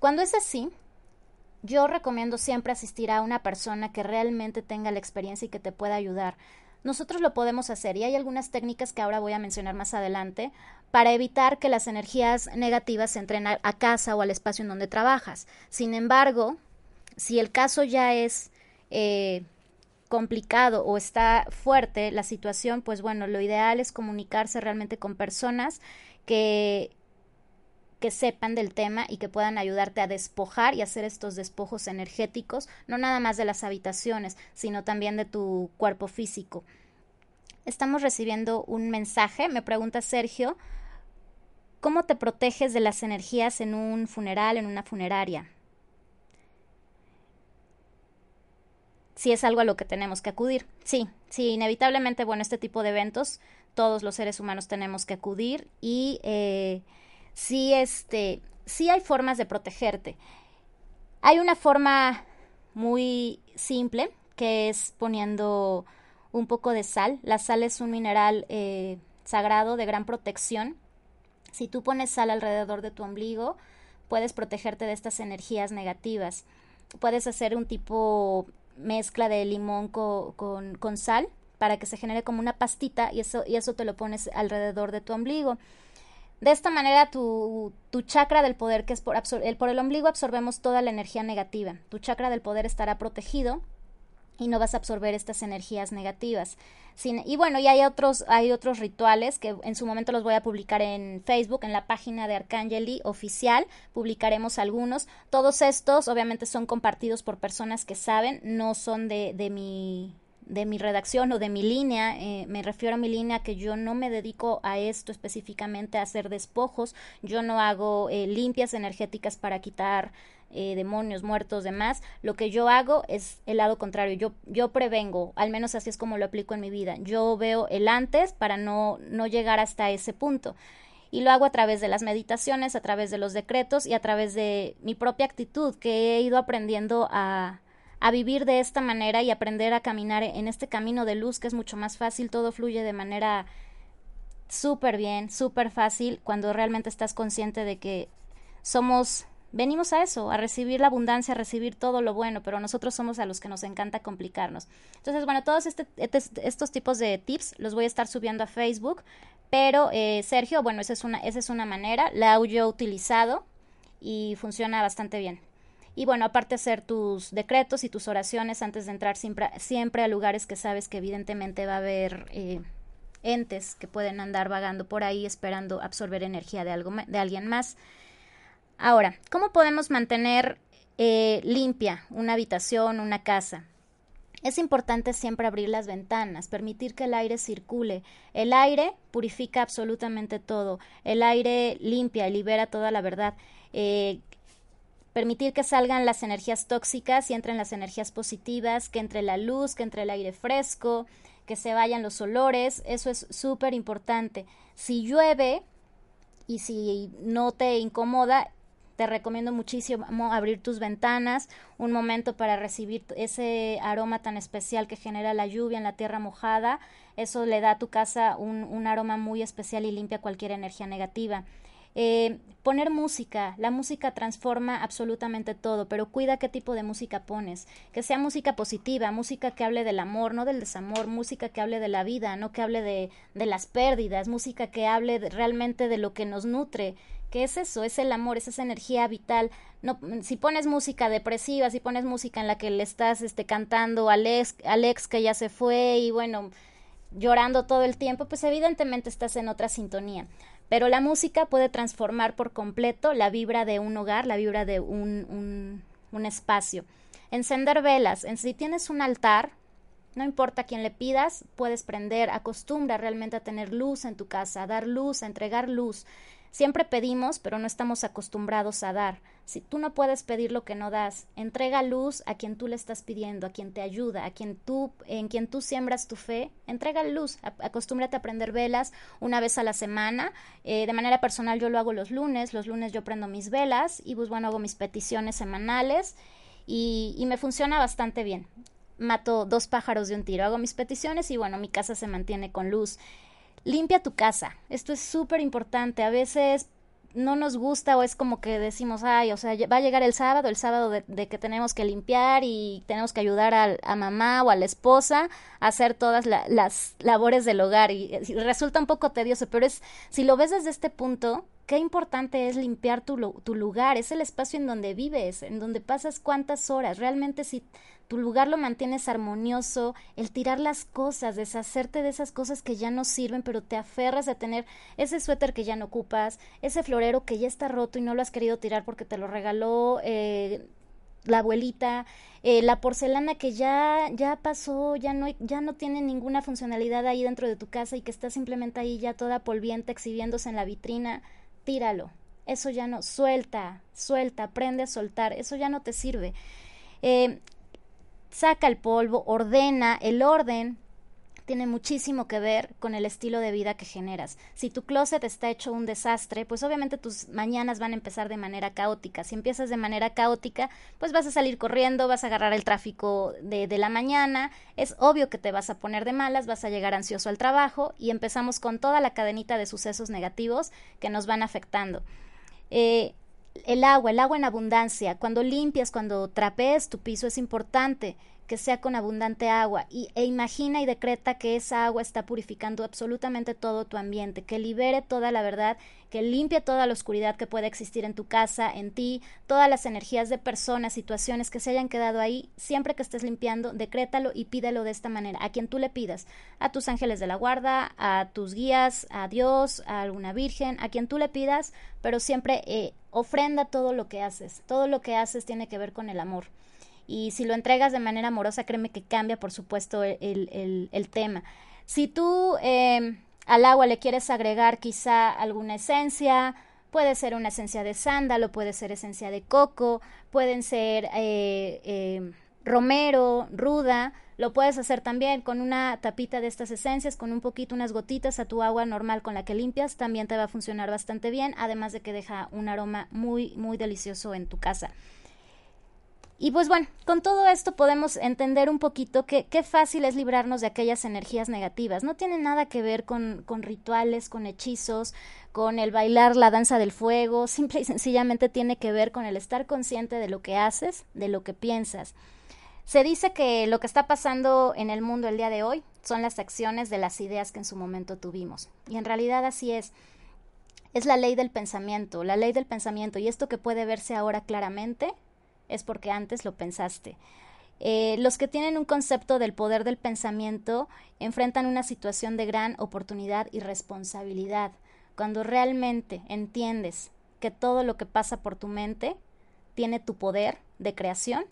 Cuando es así, yo recomiendo siempre asistir a una persona que realmente tenga la experiencia y que te pueda ayudar. Nosotros lo podemos hacer y hay algunas técnicas que ahora voy a mencionar más adelante para evitar que las energías negativas entren a, casa o al espacio en donde trabajas. Sin embargo, si el caso ya es eh, complicado o está fuerte la situación, pues bueno, lo ideal es comunicarse realmente con personas que que sepan del tema y que puedan ayudarte a despojar y hacer estos despojos energéticos, no nada más de las habitaciones, sino también de tu cuerpo físico. Estamos recibiendo un mensaje, me pregunta Sergio, ¿cómo te proteges de las energías en un funeral, en una funeraria? Si es algo a lo que tenemos que acudir. Sí, sí, inevitablemente, bueno, este tipo de eventos, todos los seres humanos tenemos que acudir y eh, sí, este, sí hay formas de protegerte. Hay una forma muy simple que es poniendo un poco de sal. La sal es un mineral eh, sagrado de gran protección. Si tú pones sal alrededor de tu ombligo, puedes protegerte de estas energías negativas. Puedes hacer un tipo mezcla de limón con, con sal para que se genere como una pastita y eso, y eso te lo pones alrededor de tu ombligo. De esta manera tu, tu chakra del poder, que es por, el, por el ombligo, absorbemos toda la energía negativa. Tu chakra del poder estará protegido y no vas a absorber estas energías negativas. y bueno, y hay otros, hay otros rituales que en su momento los voy a publicar en Facebook, en la página de Arcangeli oficial, publicaremos algunos. Todos estos obviamente son compartidos por personas que saben, no son de, de mi de mi redacción o de mi línea, eh, me refiero a mi línea que yo no me dedico a esto específicamente a hacer despojos, yo no hago eh, limpias energéticas para quitar eh, demonios muertos, demás, lo que yo hago es el lado contrario, yo, yo prevengo, al menos así es como lo aplico en mi vida, yo veo el antes para no, no llegar hasta ese punto. Y lo hago a través de las meditaciones, a través de los decretos y a través de mi propia actitud que he ido aprendiendo a, a vivir de esta manera y aprender a caminar en este camino de luz que es mucho más fácil, todo fluye de manera súper bien, súper fácil cuando realmente estás consciente de que somos venimos a eso, a recibir la abundancia, a recibir todo lo bueno, pero nosotros somos a los que nos encanta complicarnos. Entonces, bueno, todos este, este estos tipos de tips los voy a estar subiendo a Facebook, pero eh, Sergio, bueno, esa es, una, esa es una manera, la yo utilizado y funciona bastante bien. Y bueno, aparte hacer tus decretos y tus oraciones antes de entrar siempre, siempre a lugares que sabes que evidentemente va a haber eh, entes que pueden andar vagando por ahí esperando absorber energía de, algo, de alguien más. Ahora, ¿cómo podemos mantener eh, limpia una habitación, una casa? Es importante siempre abrir las ventanas, permitir que el aire circule. El aire purifica absolutamente todo. El aire limpia y libera toda la verdad. Eh, permitir que salgan las energías tóxicas y entren las energías positivas, que entre la luz, que entre el aire fresco, que se vayan los olores, eso es súper importante. Si llueve y si no te incomoda, te recomiendo muchísimo abrir tus ventanas, un momento para recibir ese aroma tan especial que genera la lluvia en la tierra mojada. Eso le da a tu casa un, aroma muy especial y limpia cualquier energía negativa. Eh, poner música, la música transforma absolutamente todo, pero cuida qué tipo de música pones, que sea música positiva, música que hable del amor, no del desamor, música que hable de la vida, no que hable de, de las pérdidas, música que hable realmente de lo que nos nutre, que es eso, es el amor, es esa energía vital. No, si pones música depresiva, si pones música en la que le estás este, cantando al ex, al ex que ya se fue y bueno, llorando todo el tiempo, pues evidentemente estás en otra sintonía. Pero la música puede transformar por completo la vibra de un hogar, la vibra de un, un, un espacio. Encender velas. En, si tienes un altar, no importa quién le pidas, puedes prender, acostumbra realmente a tener luz en tu casa, a dar luz, a entregar luz. Siempre pedimos, pero no estamos acostumbrados a dar. Si tú no puedes pedir lo que no das, entrega luz a quien tú le estás pidiendo, a quien te ayuda, a quien tú, en quien tú siembras tu fe, entrega luz, acostúmbrate a prender velas una vez a la semana. Eh, de manera personal yo lo hago los lunes, los lunes yo prendo mis velas y pues bueno, hago mis peticiones semanales y, y me funciona bastante bien. Mato dos pájaros de un tiro, hago mis peticiones y bueno, mi casa se mantiene con luz. Limpia tu casa. Esto es súper importante. A veces no nos gusta o es como que decimos, ay, o sea, va a llegar el sábado, el sábado de, que tenemos que limpiar y tenemos que ayudar a, mamá o a la esposa a hacer todas las labores del hogar y, resulta un poco tedioso, pero es, si lo ves desde este punto, qué importante es limpiar tu, tu, lugar, es el espacio en donde vives, en donde pasas cuántas horas. Realmente si tu lugar lo mantienes armonioso, el tirar las cosas, deshacerte de esas cosas que ya no sirven, pero te aferras a tener ese suéter que ya no ocupas, ese florero que ya está roto y no lo has querido tirar porque te lo regaló eh, la abuelita, eh, la porcelana que ya, ya pasó, ya no, ya no tiene ninguna funcionalidad ahí dentro de tu casa y que está simplemente ahí ya toda polviente exhibiéndose en la vitrina, tíralo. Eso ya no, suelta, suelta, aprende a soltar, eso ya no te sirve. Eh, saca el polvo, ordena, el orden tiene muchísimo que ver con el estilo de vida que generas. Si tu closet está hecho un desastre, pues obviamente tus mañanas van a empezar de manera caótica. Si empiezas de manera caótica, pues vas a salir corriendo, vas a agarrar el tráfico de, la mañana, es obvio que te vas a poner de malas, vas a llegar ansioso al trabajo y empezamos con toda la cadenita de sucesos negativos que nos van afectando. Eh, el agua, el agua en abundancia. Cuando limpias, cuando trapees tu piso es importante que sea con abundante agua y, e imagina y decreta que esa agua está purificando absolutamente todo tu ambiente, que libere toda la verdad, que limpie toda la oscuridad que pueda existir en tu casa, en ti, todas las energías de personas, situaciones que se hayan quedado ahí, siempre que estés limpiando, decrétalo y pídelo de esta manera, a quien tú le pidas, a tus ángeles de la guarda, a tus guías, a Dios, a alguna virgen, a quien tú le pidas, pero siempre eh, ofrenda todo lo que haces, todo lo que haces tiene que ver con el amor y si lo entregas de manera amorosa, créeme que cambia, por supuesto, el, el, tema. Si tú em, al agua le quieres agregar quizá alguna esencia, puede ser una esencia de sándalo, puede ser esencia de coco, pueden ser eh, em, romero, ruda, lo puedes hacer también con una tapita de estas esencias, con un poquito, unas gotitas a tu agua normal con la que limpias, también te va a funcionar bastante bien, además de que deja un aroma muy, muy delicioso en tu casa. Y pues bueno, con todo esto podemos entender un poquito que qué fácil es librarnos de aquellas energías negativas. No tiene nada que ver con, con rituales, con hechizos, con el bailar la danza del fuego, *laughs* simple y sencillamente tiene que ver con el estar consciente de lo que haces, de lo que piensas. Se dice que lo que está pasando en el mundo el día de hoy son las acciones de las ideas que en su momento tuvimos. Y en realidad así es. Es la ley del pensamiento, la ley del pensamiento. Y esto que puede verse ahora claramente es porque antes lo pensaste. Eh, los que tienen un concepto del poder del pensamiento enfrentan una situación de gran oportunidad y responsabilidad. Cuando realmente entiendes que todo lo que pasa por tu mente tiene tu poder de creación,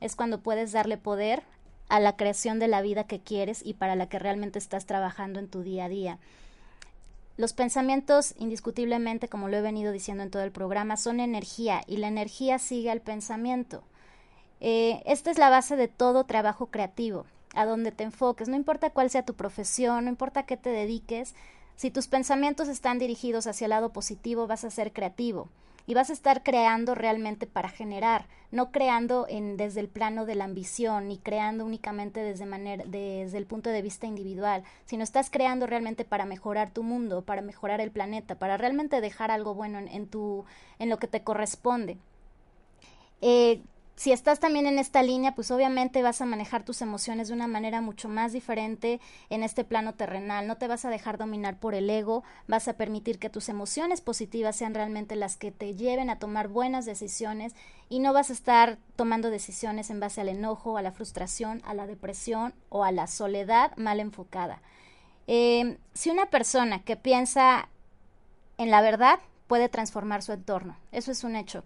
es cuando puedes darle poder a la creación de la vida que quieres y para la que realmente estás trabajando en tu día a día. Los pensamientos, indiscutiblemente, como lo he venido diciendo en todo el programa, son energía y la energía sigue al pensamiento. Eh, esta es la base de todo trabajo creativo, a donde te enfoques, no importa cuál sea tu profesión, no importa qué te dediques, si tus pensamientos están dirigidos hacia el lado positivo, vas a ser creativo y vas a estar creando realmente para generar, no creando en, desde el plano de la ambición ni creando únicamente desde, manera, desde el punto de vista individual, sino estás creando realmente para mejorar tu mundo, para mejorar el planeta, para realmente dejar algo bueno en, tu, en lo que te corresponde. Eh, si estás también en esta línea, pues obviamente vas a manejar tus emociones de una manera mucho más diferente en este plano terrenal. No te vas a dejar dominar por el ego, vas a permitir que tus emociones positivas sean realmente las que te lleven a tomar buenas decisiones y no vas a estar tomando decisiones en base al enojo, a la frustración, a la depresión o a la soledad mal enfocada. Eh, si una persona que piensa en la verdad puede transformar su entorno, eso es un hecho.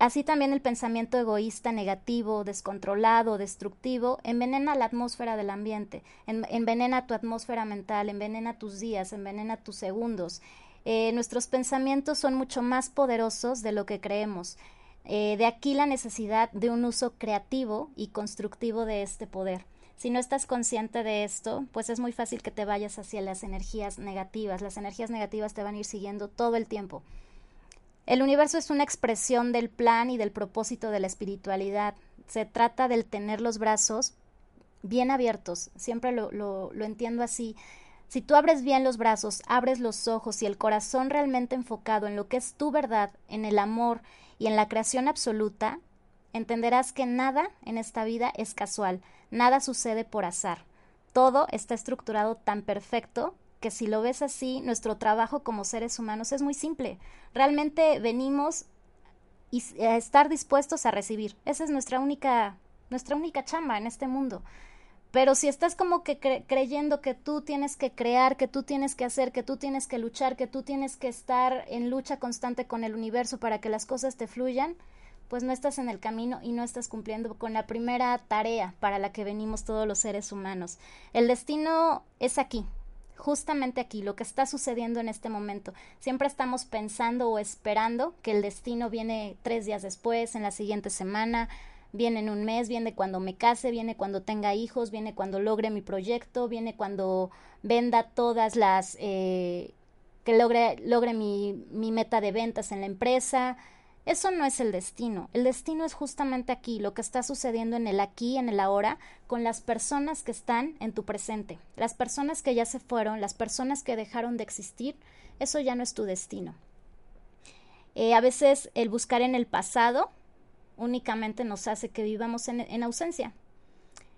Así también el pensamiento egoísta, negativo, descontrolado, destructivo, envenena la atmósfera del ambiente, envenena tu atmósfera mental, envenena tus días, envenena tus segundos. Eh, nuestros pensamientos son mucho más poderosos de lo que creemos. Eh, de aquí la necesidad de un uso creativo y constructivo de este poder. Si no estás consciente de esto, pues es muy fácil que te vayas hacia las energías negativas. Las energías negativas te van a ir siguiendo todo el tiempo. El universo es una expresión del plan y del propósito de la espiritualidad. Se trata del tener los brazos bien abiertos. Siempre lo, lo, entiendo así. Si tú abres bien los brazos, abres los ojos y el corazón realmente enfocado en lo que es tu verdad, en el amor y en la creación absoluta, entenderás que nada en esta vida es casual, nada sucede por azar. Todo está estructurado tan perfecto que si lo ves así, nuestro trabajo como seres humanos es muy simple. Realmente venimos a estar dispuestos a recibir. Esa es nuestra única, nuestra única chamba en este mundo. Pero si estás como que creyendo que tú tienes que crear, que tú tienes que hacer, que tú tienes que luchar, que tú tienes que estar en lucha constante con el universo para que las cosas te fluyan, pues no estás en el camino y no estás cumpliendo con la primera tarea para la que venimos todos los seres humanos. El destino es aquí, justamente aquí, lo que está sucediendo en este momento. Siempre estamos pensando o esperando que el destino viene tres días después, en la siguiente semana, viene en un mes, viene cuando me case, viene cuando tenga hijos, viene cuando logre mi proyecto, viene cuando venda todas las, eh, que logre, logre mi, mi meta de ventas en la empresa. Eso no es el destino. El destino es justamente aquí, lo que está sucediendo en el aquí, en el ahora, con las personas que están en tu presente. Las personas que ya se fueron, las personas que dejaron de existir, eso ya no es tu destino. Eh, a veces el buscar en el pasado únicamente nos hace que vivamos en, ausencia.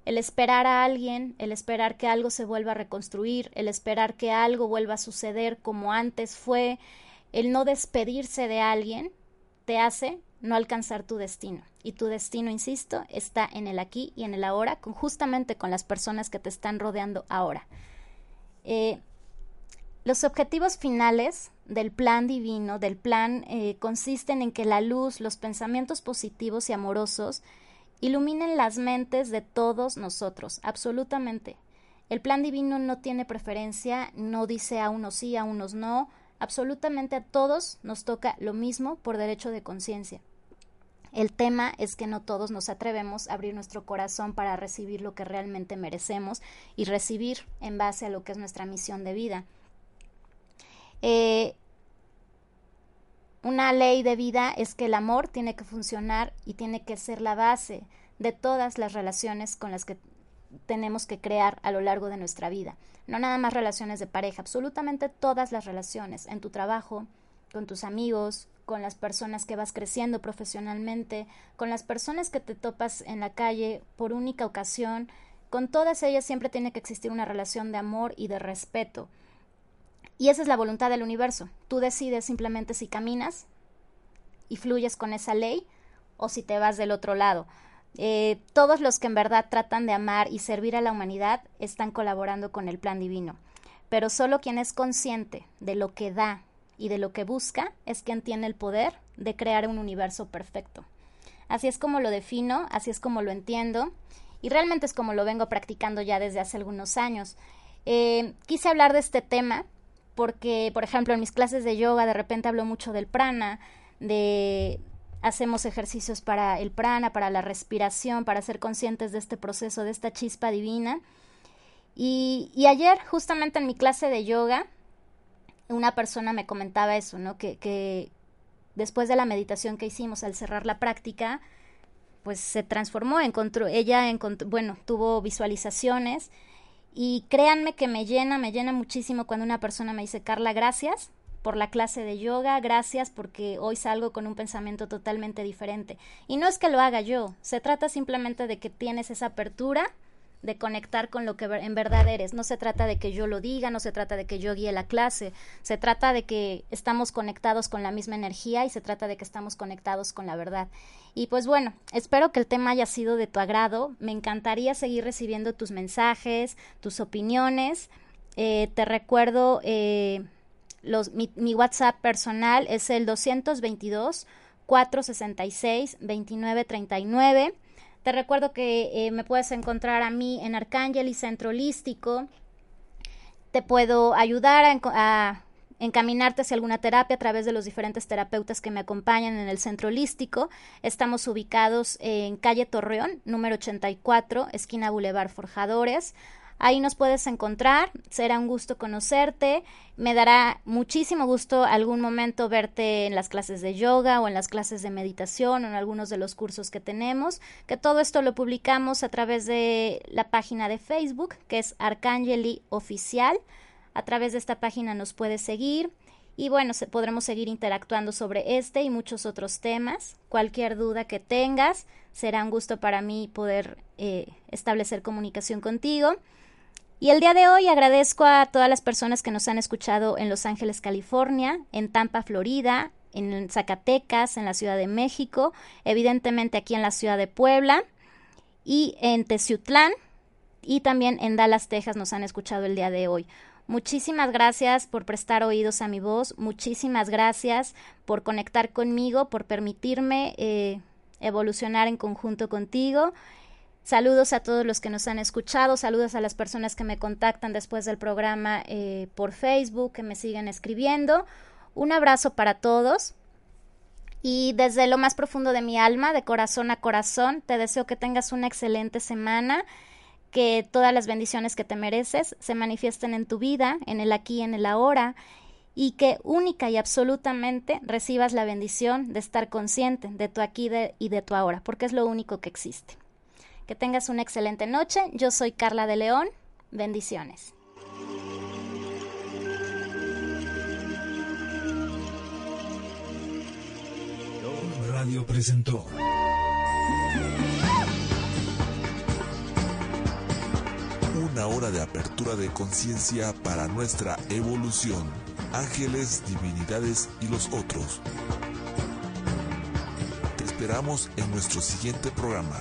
El esperar a alguien, el esperar que algo se vuelva a reconstruir, el esperar que algo vuelva a suceder como antes fue, el no despedirse de alguien, te hace no alcanzar tu destino. Y tu destino, insisto, está en el aquí y en el ahora, justamente con las personas que te están rodeando ahora. Eh, los objetivos finales del plan divino, del plan, eh, consisten en que la luz, los pensamientos positivos y amorosos iluminen las mentes de todos nosotros, absolutamente. El plan divino no tiene preferencia, no dice a unos sí, a unos no, absolutamente a todos nos toca lo mismo por derecho de conciencia. El tema es que no todos nos atrevemos a abrir nuestro corazón para recibir lo que realmente merecemos y recibir en base a lo que es nuestra misión de vida. Eh, una ley de vida es que el amor tiene que funcionar y tiene que ser la base de todas las relaciones con las que tenemos que crear a lo largo de nuestra vida. No nada más relaciones de pareja, absolutamente todas las relaciones, en tu trabajo, con tus amigos, con las personas que vas creciendo profesionalmente, con las personas que te topas en la calle por única ocasión, con todas ellas siempre tiene que existir una relación de amor y de respeto. Y esa es la voluntad del universo. Tú decides simplemente si caminas y fluyes con esa ley o si te vas del otro lado. Eh, todos los que en verdad tratan de amar y servir a la humanidad están colaborando con el plan divino. Pero solo quien es consciente de lo que da y de lo que busca es quien tiene el poder de crear un universo perfecto. Así es como lo defino, así es como lo entiendo y realmente es como lo vengo practicando ya desde hace algunos años. Eh, quise hablar de este tema porque, por ejemplo, en mis clases de yoga de repente hablo mucho del prana, de hacemos ejercicios para el prana, para la respiración, para ser conscientes de este proceso, de esta chispa divina. Y, ayer, justamente en mi clase de yoga, una persona me comentaba eso, ¿no? Que, que después de la meditación que hicimos al cerrar la práctica, pues se transformó, encontró, ella encontró, bueno, tuvo visualizaciones y créanme que me llena, me llena muchísimo cuando una persona me dice, Carla, gracias por la clase de yoga, gracias porque hoy salgo con un pensamiento totalmente diferente. Y no es que lo haga yo, se trata simplemente de que tienes esa apertura de conectar con lo que en verdad eres. No se trata de que yo lo diga, no se trata de que yo guíe la clase, se trata de que estamos conectados con la misma energía y se trata de que estamos conectados con la verdad. Y pues bueno, espero que el tema haya sido de tu agrado. Me encantaría seguir recibiendo tus mensajes, tus opiniones. Eh, te recuerdo, eh, mi, WhatsApp personal es el 222 466 2939. Te recuerdo que eh, me puedes encontrar a mí en Arcángel y Centro Holístico. Te puedo ayudar a, encaminarte hacia alguna terapia a través de los diferentes terapeutas que me acompañan en el Centro Holístico. Estamos ubicados en calle Torreón, número 84, esquina Boulevard Forjadores. Ahí nos puedes encontrar, será un gusto conocerte, me dará muchísimo gusto algún momento verte en las clases de yoga o en las clases de meditación o en algunos de los cursos que tenemos, que todo esto lo publicamos a través de la página de Facebook, que es Arcangeli Oficial. A través de esta página nos puedes seguir y bueno, podremos seguir interactuando sobre este y muchos otros temas. Cualquier duda que tengas, será un gusto para mí poder eh, establecer comunicación contigo. Y el día de hoy agradezco a todas las personas que nos han escuchado en Los Ángeles, California, en Tampa, Florida, en Zacatecas, en la Ciudad de México, evidentemente aquí en la Ciudad de Puebla y en Teciutlán y también en Dallas, Texas nos han escuchado el día de hoy. Muchísimas gracias por prestar oídos a mi voz, muchísimas gracias por conectar conmigo, por permitirme eh, evolucionar en conjunto contigo Saludos a todos los que nos han escuchado, saludos a las personas que me contactan después del programa eh, por Facebook, que me siguen escribiendo. Un abrazo para todos. Y desde lo más profundo de mi alma, de corazón a corazón, te deseo que tengas una excelente semana, que todas las bendiciones que te mereces se manifiesten en tu vida, en el aquí en el ahora, y que única y absolutamente recibas la bendición de estar consciente de tu aquí y de tu ahora, porque es lo único que existe. Que tengas una excelente noche. Yo soy Carla de León. Bendiciones. Radio presentó. Una hora de apertura de conciencia para nuestra evolución. Ángeles, divinidades y los otros. Te esperamos en nuestro siguiente programa.